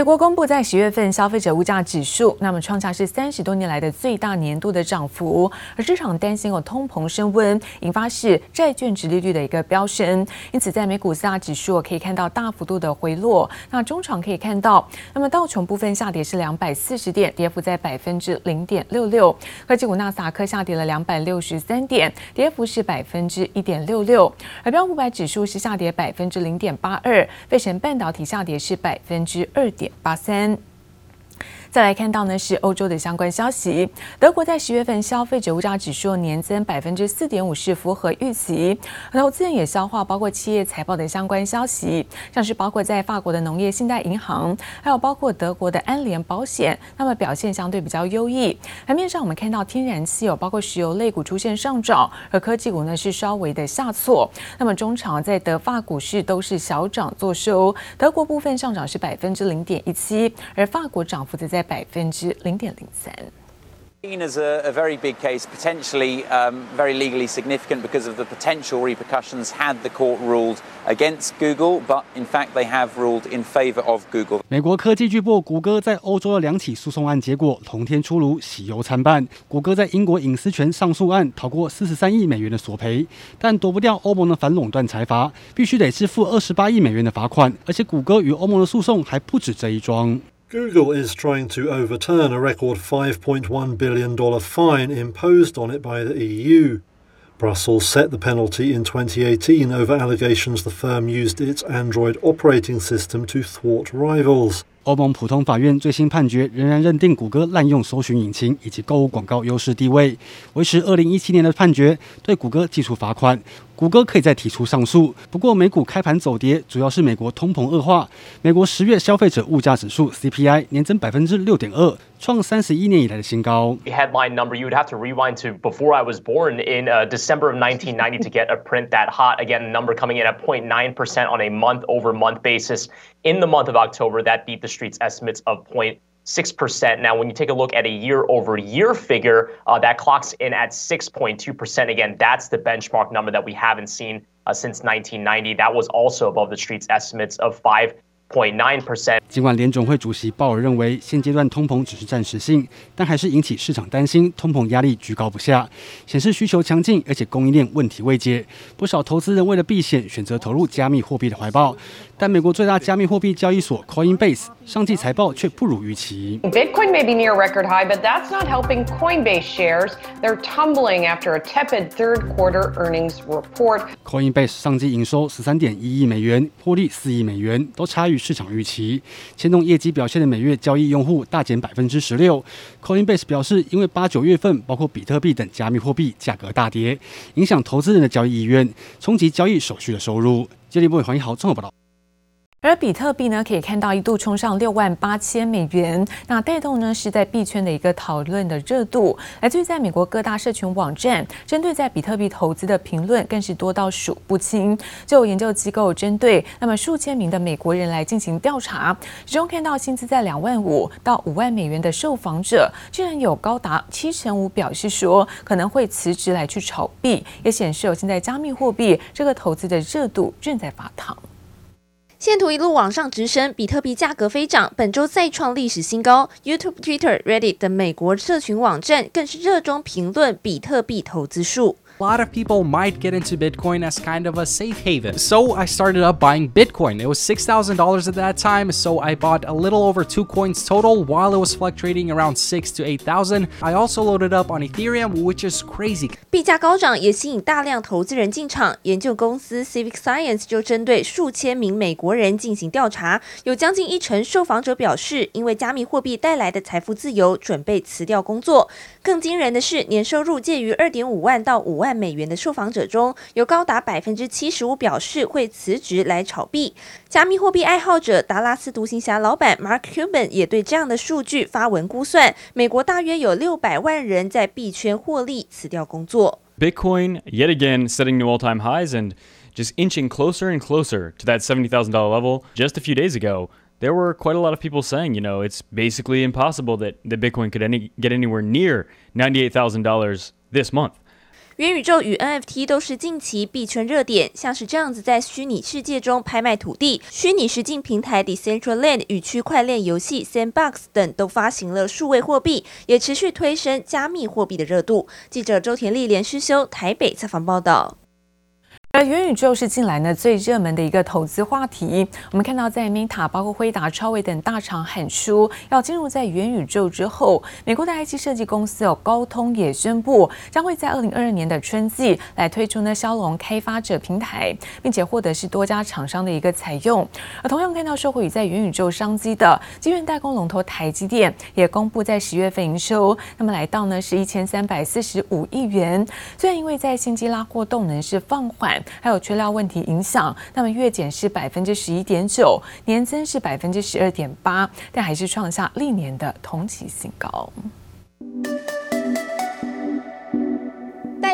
美国公布在十月份消费者物价指数，那么创下是三十多年来的最大年度的涨幅，而市场担心有通膨升温，引发是债券殖利率的一个飙升，因此在美股四大指数可以看到大幅度的回落。那中场可以看到，那么道琼部分下跌是两百四十点，跌幅在百分之零点六六；科技股纳斯达克下跌了两百六十三点，跌幅是百分之一点六六，而标普五百指数是下跌百分之零点八二，费城半导体下跌是百分之二点八三。再来看到呢是欧洲的相关消息，德国在十月份消费者物价指数年增百分之四点五，是符合预期。投资人也消化包括企业财报的相关消息，像是包括在法国的农业信贷银行，还有包括德国的安联保险，那么表现相对比较优异。盘面上我们看到天然气有包括石油类股出现上涨，而科技股呢是稍微的下挫。那么中场在德法股市都是小涨作收，德国部分上涨是百分之零点一七，而法国涨幅则在百分之零点零三。Seen as a, a very big case, potentially um, very legally significant because of the potential repercussions had the court ruled against Google, but in fact they have ruled in favor of Google. 美国科技巨擘谷歌在欧洲的两起诉讼案结果同天出炉，喜忧参半。谷歌在英国隐私权上诉案逃过四十三亿美元的索赔，但躲不掉欧盟的反垄断裁罚，必须得支付二十八亿美元的罚款。而且谷歌与欧盟的诉讼还不止这一桩。Google is trying to overturn a record $5.1 billion fine imposed on it by the EU. Brussels set the penalty in 2018 over allegations the firm used its Android operating system to thwart rivals. 欧盟普通法院最新判决仍然认定谷歌滥用搜寻引擎以及购物广告优势地位，维持二零一七年的判决，对谷歌计处罚款。谷歌可以再提出上诉。不过美股开盘走跌，主要是美国通膨恶化。美国十月消费者物价指数 CPI 年增百分之六点二，创三十一年以来的新高。Headline number you would have to rewind to before I was born in December of 1990 to get a print that hot. Again, number coming in at 0.9 percent on a month-over-month basis. In the month of October, that beat the street's estimates of 0.6%. Now, when you take a look at a year-over-year figure, uh, that clocks in at 6.2 percent. Again, that's the benchmark number that we haven't seen uh, since 1990. That was also above the street's estimates of 5. 尽管联总会主席鲍尔认为现阶段通膨只是暂时性，但还是引起市场担心，通膨压力居高不下，显示需求强劲，而且供应链问题未解。不少投资人为了避险，选择投入加密货币的怀抱。但美国最大加密货币交易所 Coinbase 上季财报却不如预期。Bitcoin may be near record high, but that's not helping Coinbase shares. They're tumbling after a tepid third quarter earnings report. Coinbase 上季营收十三点一亿美元，获利四亿美元，都差于市场预期。牵动业绩表现的每月交易用户大减百分之十六。Coinbase 表示，因为八九月份包括比特币等加密货币价格大跌，影响投资人的交易意愿，冲击交易手续的收入。接力部黄一豪综合报道。而比特币呢，可以看到一度冲上六万八千美元，那带动呢是在币圈的一个讨论的热度。来自于在美国各大社群网站，针对在比特币投资的评论更是多到数不清。就有研究机构针对那么数千名的美国人来进行调查，其中看到薪资在两万五到五万美元的受访者，居然有高达七成五表示说可能会辞职来去炒币，也显示有现在加密货币这个投资的热度正在发烫。线图一路往上直升，比特币价格飞涨，本周再创历史新高。YouTube、Twitter、Reddit 等美国社群网站更是热衷评论比特币投资数。A lot of people might get into Bitcoin as kind of a safe haven. So I started up buying Bitcoin. It was $6,000 at that time, so I bought a little over two coins total while it was fluctuating around 6 to 8,000. I also loaded up on Ethereum, which is crazy. 币价高涨也吸引大量投资人进场。研究公司 Civic Science 就针对数千名美国人进行调查，有将近一成受访者表示，因为加密货币带来的财富自由，准备辞掉工作。更惊人的是，年收入介于二点五万到五万。 美元的受访者中有高达百分之七十五表示会辞职来炒币。加密货币爱好者达拉斯独行侠老板 Mark Cuban 也对这样的数据发文估算，美国大约有六百万人在币圈获利辞掉工作。Bitcoin yet again setting new all-time highs and just inching closer and closer to that seventy thousand dollar level. Just a few days ago, there were quite a lot of people saying, you know, it's basically impossible that the Bitcoin could any get anywhere near ninety eight thousand dollars this month. 元宇宙与 NFT 都是近期币圈热点，像是这样子在虚拟世界中拍卖土地，虚拟实境平台 Decentraland 与区块链游戏 Sandbox 等都发行了数位货币，也持续推升加密货币的热度。记者周田丽连诗修台北采访报道。而元宇宙是近来呢最热门的一个投资话题。我们看到，在 Meta、包括辉达、超威等大厂喊出要进入在元宇宙之后，美国的 IC 设计公司有高通也宣布将会在二零二二年的春季来推出呢骁龙开发者平台，并且获得是多家厂商的一个采用。而同样看到受惠于在元宇宙商机的晶圆代工龙头台积电也公布在十月份营收，那么来到呢是一千三百四十五亿元。虽然因为在新机拉货动能是放缓。还有缺料问题影响，那么月减是百分之十一点九，年增是百分之十二点八，但还是创下历年的同期新高。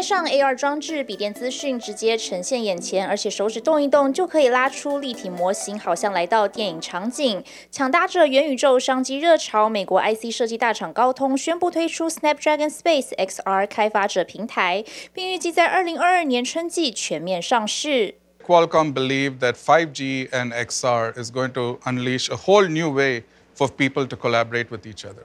上 AR 装置，笔电资讯直接呈现眼前，而且手指动一动就可以拉出立体模型，好像来到电影场景。抢搭着元宇宙商机热潮，美国 IC 设计大厂高通宣布推出 Snapdragon Space XR 开发者平台，并预计在二零二二年春季全面上市。Qualcomm believe that 5G and XR is going to unleash a whole new way for people to collaborate with each other.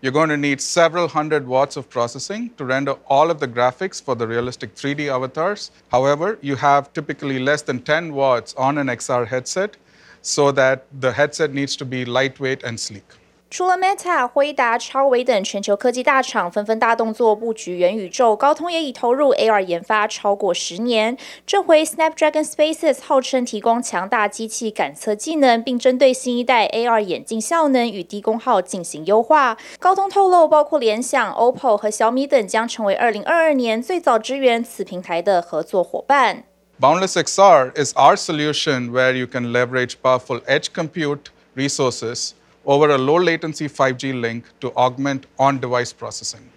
You're going to need several hundred watts of processing to render all of the graphics for the realistic 3D avatars. However, you have typically less than 10 watts on an XR headset, so that the headset needs to be lightweight and sleek. 除了 Meta、辉达、超微等全球科技大厂纷纷大动作布局元宇宙，高通也已投入 AR 研发超过十年。这回 Snapdragon Spaces 号称提供强大机器感测技能，并针对新一代 AR 眼镜效能与低功耗进行优化。高通透露，包括联想、OPPO 和小米等将成为二零二二年最早支援此平台的合作伙伴。Boundless XR is our solution where you can leverage powerful edge compute resources over a low latency 5G link to augment on device processing.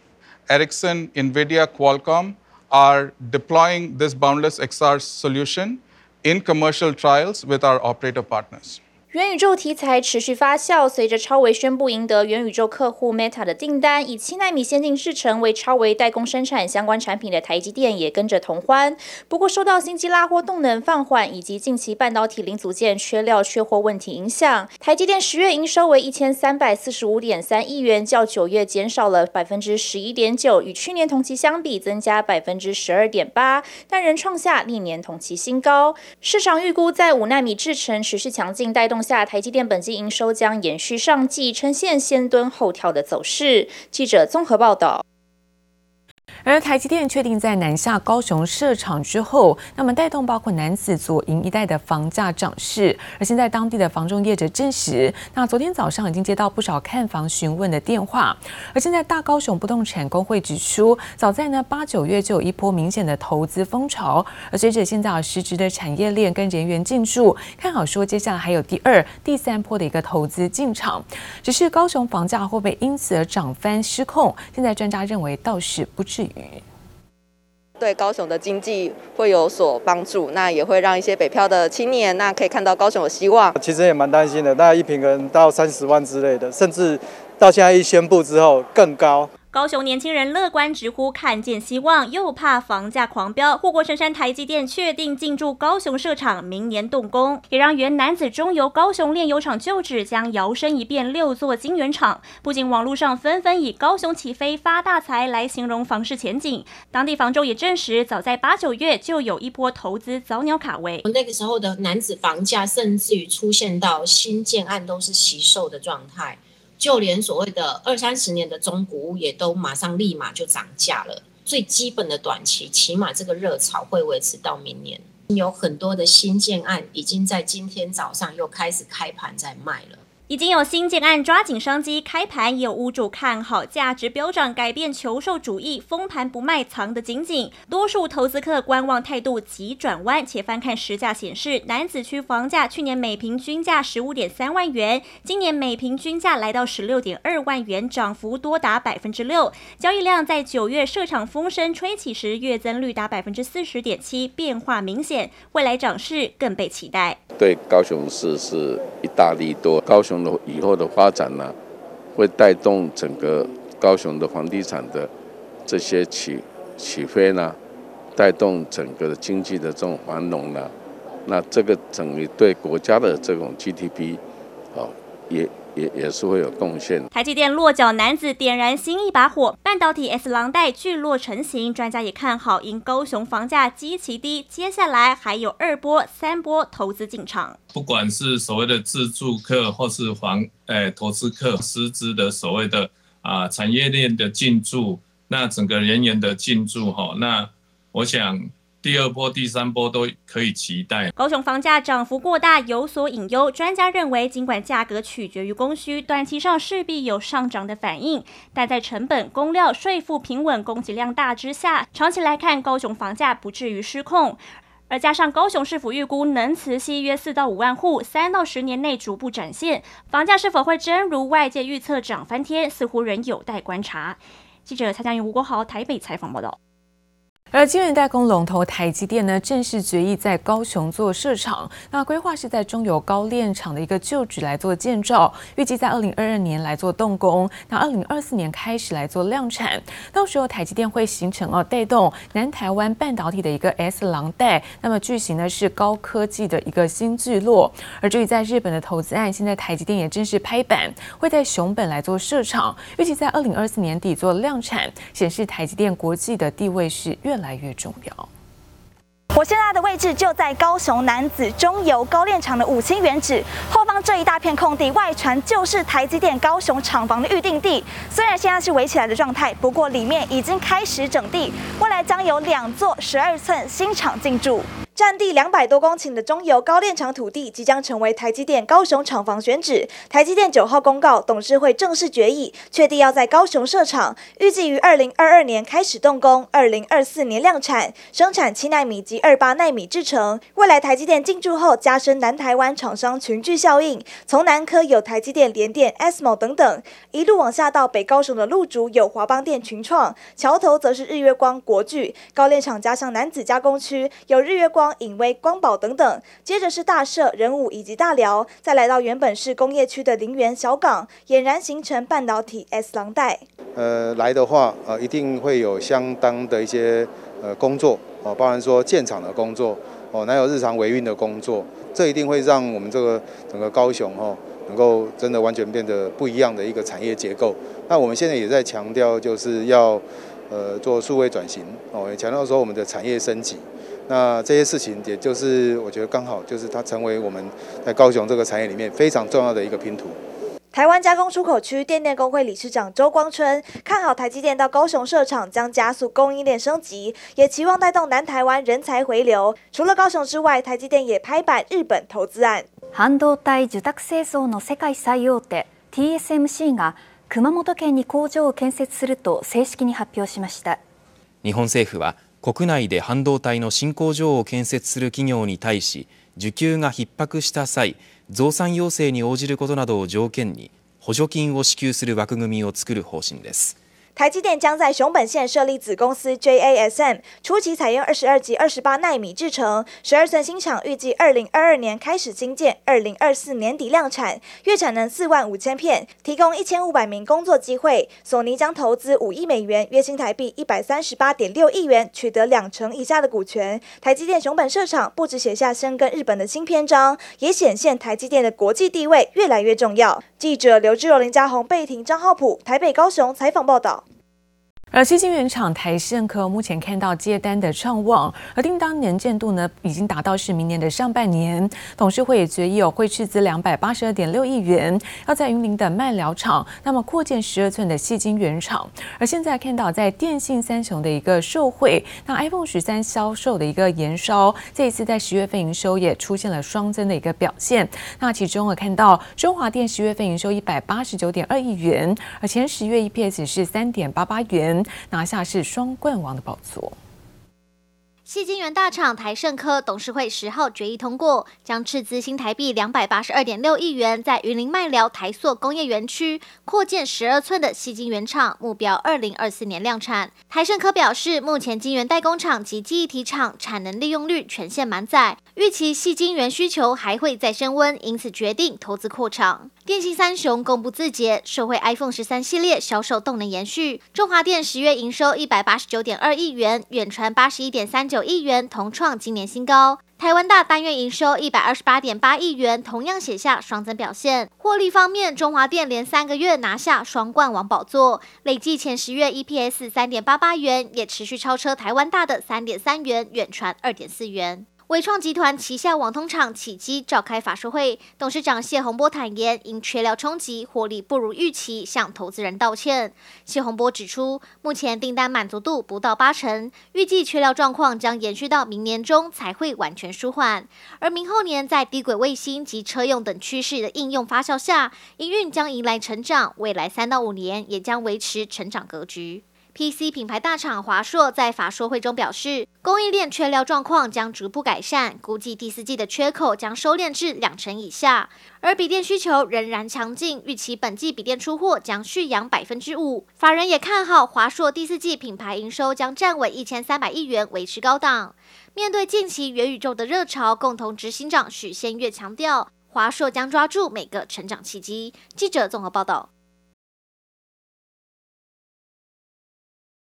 Ericsson, NVIDIA, Qualcomm are deploying this boundless XR solution in commercial trials with our operator partners. 元宇宙题材持续发酵，随着超微宣布赢得元宇宙客户 Meta 的订单，以七纳米先进制程为超微代工生产相关产品的台积电也跟着同欢。不过，受到新机拉货动能放缓以及近期半导体零组件缺料缺货问题影响，台积电十月营收为一千三百四十五点三亿元，较九月减少了百分之十一点九，与去年同期相比增加百分之十二点八，但仍创下历年同期新高。市场预估在五纳米制程持续强劲带动下，台积电本季营收将延续上季，呈现先蹲后跳的走势。记者综合报道。而台积电确定在南下高雄设厂之后，那么带动包括南子左营一带的房价涨势。而现在当地的房仲业者证实，那昨天早上已经接到不少看房询问的电话。而现在大高雄不动产公会指出，早在呢八九月就有一波明显的投资风潮。而随着现在啊实质的产业链跟人员进驻，看好说接下来还有第二、第三波的一个投资进场。只是高雄房价会不会因此而涨翻失控？现在专家认为倒是不至于。对高雄的经济会有所帮助，那也会让一些北漂的青年，那可以看到高雄有希望。其实也蛮担心的，大概一平可能到三十万之类的，甚至到现在一宣布之后更高。高雄年轻人乐观直呼看见希望，又怕房价狂飙。护国神山台积电确定进驻高雄设厂，明年动工，也让原男子中油高雄炼油厂旧址将摇身一变六座晶圆厂。不仅网络上纷纷以“高雄起飞发大财”来形容房市前景，当地房仲也证实，早在八九月就有一波投资早鸟卡位。那个时候的男子房价，甚至于出现到新建案都是惜售的状态。就连所谓的二三十年的中古屋也都马上立马就涨价了。最基本的短期，起码这个热潮会维持到明年。有很多的新建案已经在今天早上又开始开盘在卖了。已经有新建案抓紧商机开盘，也有屋主看好价值飙涨，改变求售主义，封盘不卖，藏得紧紧。多数投资客观望态度急转弯，且翻看实价显示，楠梓区房价去年每平均价十五点三万元，今年每平均价来到十六点二万元，涨幅多达百分之六。交易量在九月设场风声吹起时，月增率达百分之四十点七，变化明显。未来涨势更被期待。对高雄市是一大利多，高雄。以后的发展呢，会带动整个高雄的房地产的这些起起飞呢，带动整个的经济的这种繁荣呢，那这个整个对国家的这种 GDP，哦，也。也也是会有贡献。台积电落脚男子，点燃新一把火。半导体 S 廊带聚落成型，专家也看好，因高雄房价极其低，接下来还有二波、三波投资进场。不管是所谓的自住客，或是房诶、哎、投资客，实质的所谓的啊产业链的进驻，那整个人员的进驻哈，那我想。第二波、第三波都可以期待。高雄房价涨幅过大，有所隐忧。专家认为，尽管价格取决于供需，短期上势必有上涨的反应，但在成本、工料、税负平稳、供给量大之下，长期来看，高雄房价不至于失控。而加上高雄市府预估能磁吸约四到五万户，三到十年内逐步展现，房价是否会真如外界预测涨翻天，似乎仍有待观察。记者蔡佳云、吴国豪台北采访报道。而晶圆代工龙头台积电呢，正式决议在高雄做设厂。那规划是在中油高炼厂的一个旧址来做建造，预计在二零二二年来做动工，那二零二四年开始来做量产。到时候台积电会形成哦带动南台湾半导体的一个 S 廊带，那么巨型呢是高科技的一个新聚落。而至于在日本的投资案，现在台积电也正式拍板，会在熊本来做设厂，预计在二零二四年底做量产，显示台积电国际的地位是越来越重要。我现在的位置就在高雄男子中油高炼厂的五星原址后方这一大片空地，外传就是台积电高雄厂房的预定地。虽然现在是围起来的状态，不过里面已经开始整地，未来将有两座十二寸新厂进驻。占地两百多公顷的中油高炼厂土地即将成为台积电高雄厂房选址。台积电九号公告，董事会正式决议，确定要在高雄设厂，预计于二零二二年开始动工，二零二四年量产，生产七纳米及二八纳米制程。未来台积电进驻后，加深南台湾厂商群聚效应。从南科有台积电、联电、ASML 等等，一路往下到北高雄的路竹有华邦电、群创，桥头则是日月光、国巨。高炼厂加上楠梓加工区有日月光。光影威、光宝等等，接着是大社、仁武以及大寮，再来到原本是工业区的林园小港，俨然形成半导体 S 廊带。呃，来的话，呃，一定会有相当的一些呃工作哦，包含说建厂的工作哦，还有日常维运的工作，这一定会让我们这个整个高雄哦，能够真的完全变得不一样的一个产业结构。那我们现在也在强调，就是要呃做数位转型哦，也强调说我们的产业升级。那这些事情，也就是我觉得刚好，就是它成为我们在高雄这个产业里面非常重要的一个拼图。台湾加工出口区电电工会理事长周光春看好台积电到高雄设厂，将加速供应链升级，也期望带动南台湾人才回流。除了高雄之外，台积电也拍板日本投资案。半导体受托制造の世界最大手 TSMC が熊本県に工场を建设すると正式に発表しました。日本政府は 国内で半導体の新工場を建設する企業に対し需給が逼迫した際増産要請に応じることなどを条件に補助金を支給する枠組みを作る方針です。台积电将在熊本县设立子公司 JASM，初期采用二十二及二十八奈米制程，十二寸新厂预计二零二二年开始兴建，二零二四年底量产，月产能四万五千片，提供一千五百名工作机会。索尼将投资五亿美元，约新台币一百三十八点六亿元，取得两成以下的股权。台积电熊本设厂，不止写下深耕日本的新篇章，也显现台积电的国际地位越来越重要。记者刘志柔、林家宏、贝婷、张浩普，台北、高雄采访报道。而西晶圆厂台胜科目前看到接单的畅旺，而订单年见度呢已经达到是明年的上半年。董事会也决议有，会斥资两百八十二点六亿元，要在云林的麦寮厂，那么扩建十二寸的矽晶圆厂。而现在看到在电信三雄的一个受惠，那 iPhone 十三销售的一个延烧，这一次在十月份营收也出现了双增的一个表现。那其中我看到中华电十月份营收一百八十九点二亿元，而前十月 EPS 是三点八八元。拿下是双冠王的宝座。矽晶圆大厂台盛科董事会十号决议通过，将斥资新台币两百八十二点六亿元，在云林麦寮台塑工业园区扩建十二寸的矽晶圆厂，目标二零二四年量产。台盛科表示，目前晶圆代工厂及记忆体厂产能利用率全线满载，预期矽晶圆需求还会再升温，因此决定投资扩厂。电信三雄公布自结，受惠 iPhone 十三系列销售动能延续。中华电十月营收一百八十九点二亿元，远传八十一点三九亿元，同创今年新高。台湾大单月营收一百二十八点八亿元，同样写下双增表现。获利方面，中华电连三个月拿下双冠王宝座，累计前十月 EPS 三点八八元，也持续超车台湾大的三点三元，远传二点四元。伟创集团旗下网通厂启碁召开法说会，董事长谢洪波坦言，因缺料冲击，获利不如预期，向投资人道歉。谢洪波指出，目前订单满足度不到八成，预计缺料状况将延续到明年中才会完全舒缓。而明后年在低轨卫星及车用等趋势的应用发酵下，营运将迎来成长，未来三到五年也将维持成长格局。PC 品牌大厂华硕在法说会中表示，供应链缺料状况将逐步改善，估计第四季的缺口将收敛至两成以下。而笔电需求仍然强劲，预期本季笔电出货将续扬百分之五。法人也看好华硕第四季品牌营收将站稳一千三百亿元，维持高档。面对近期元宇宙的热潮，共同执行长许先月强调，华硕将抓住每个成长契机。记者综合报道。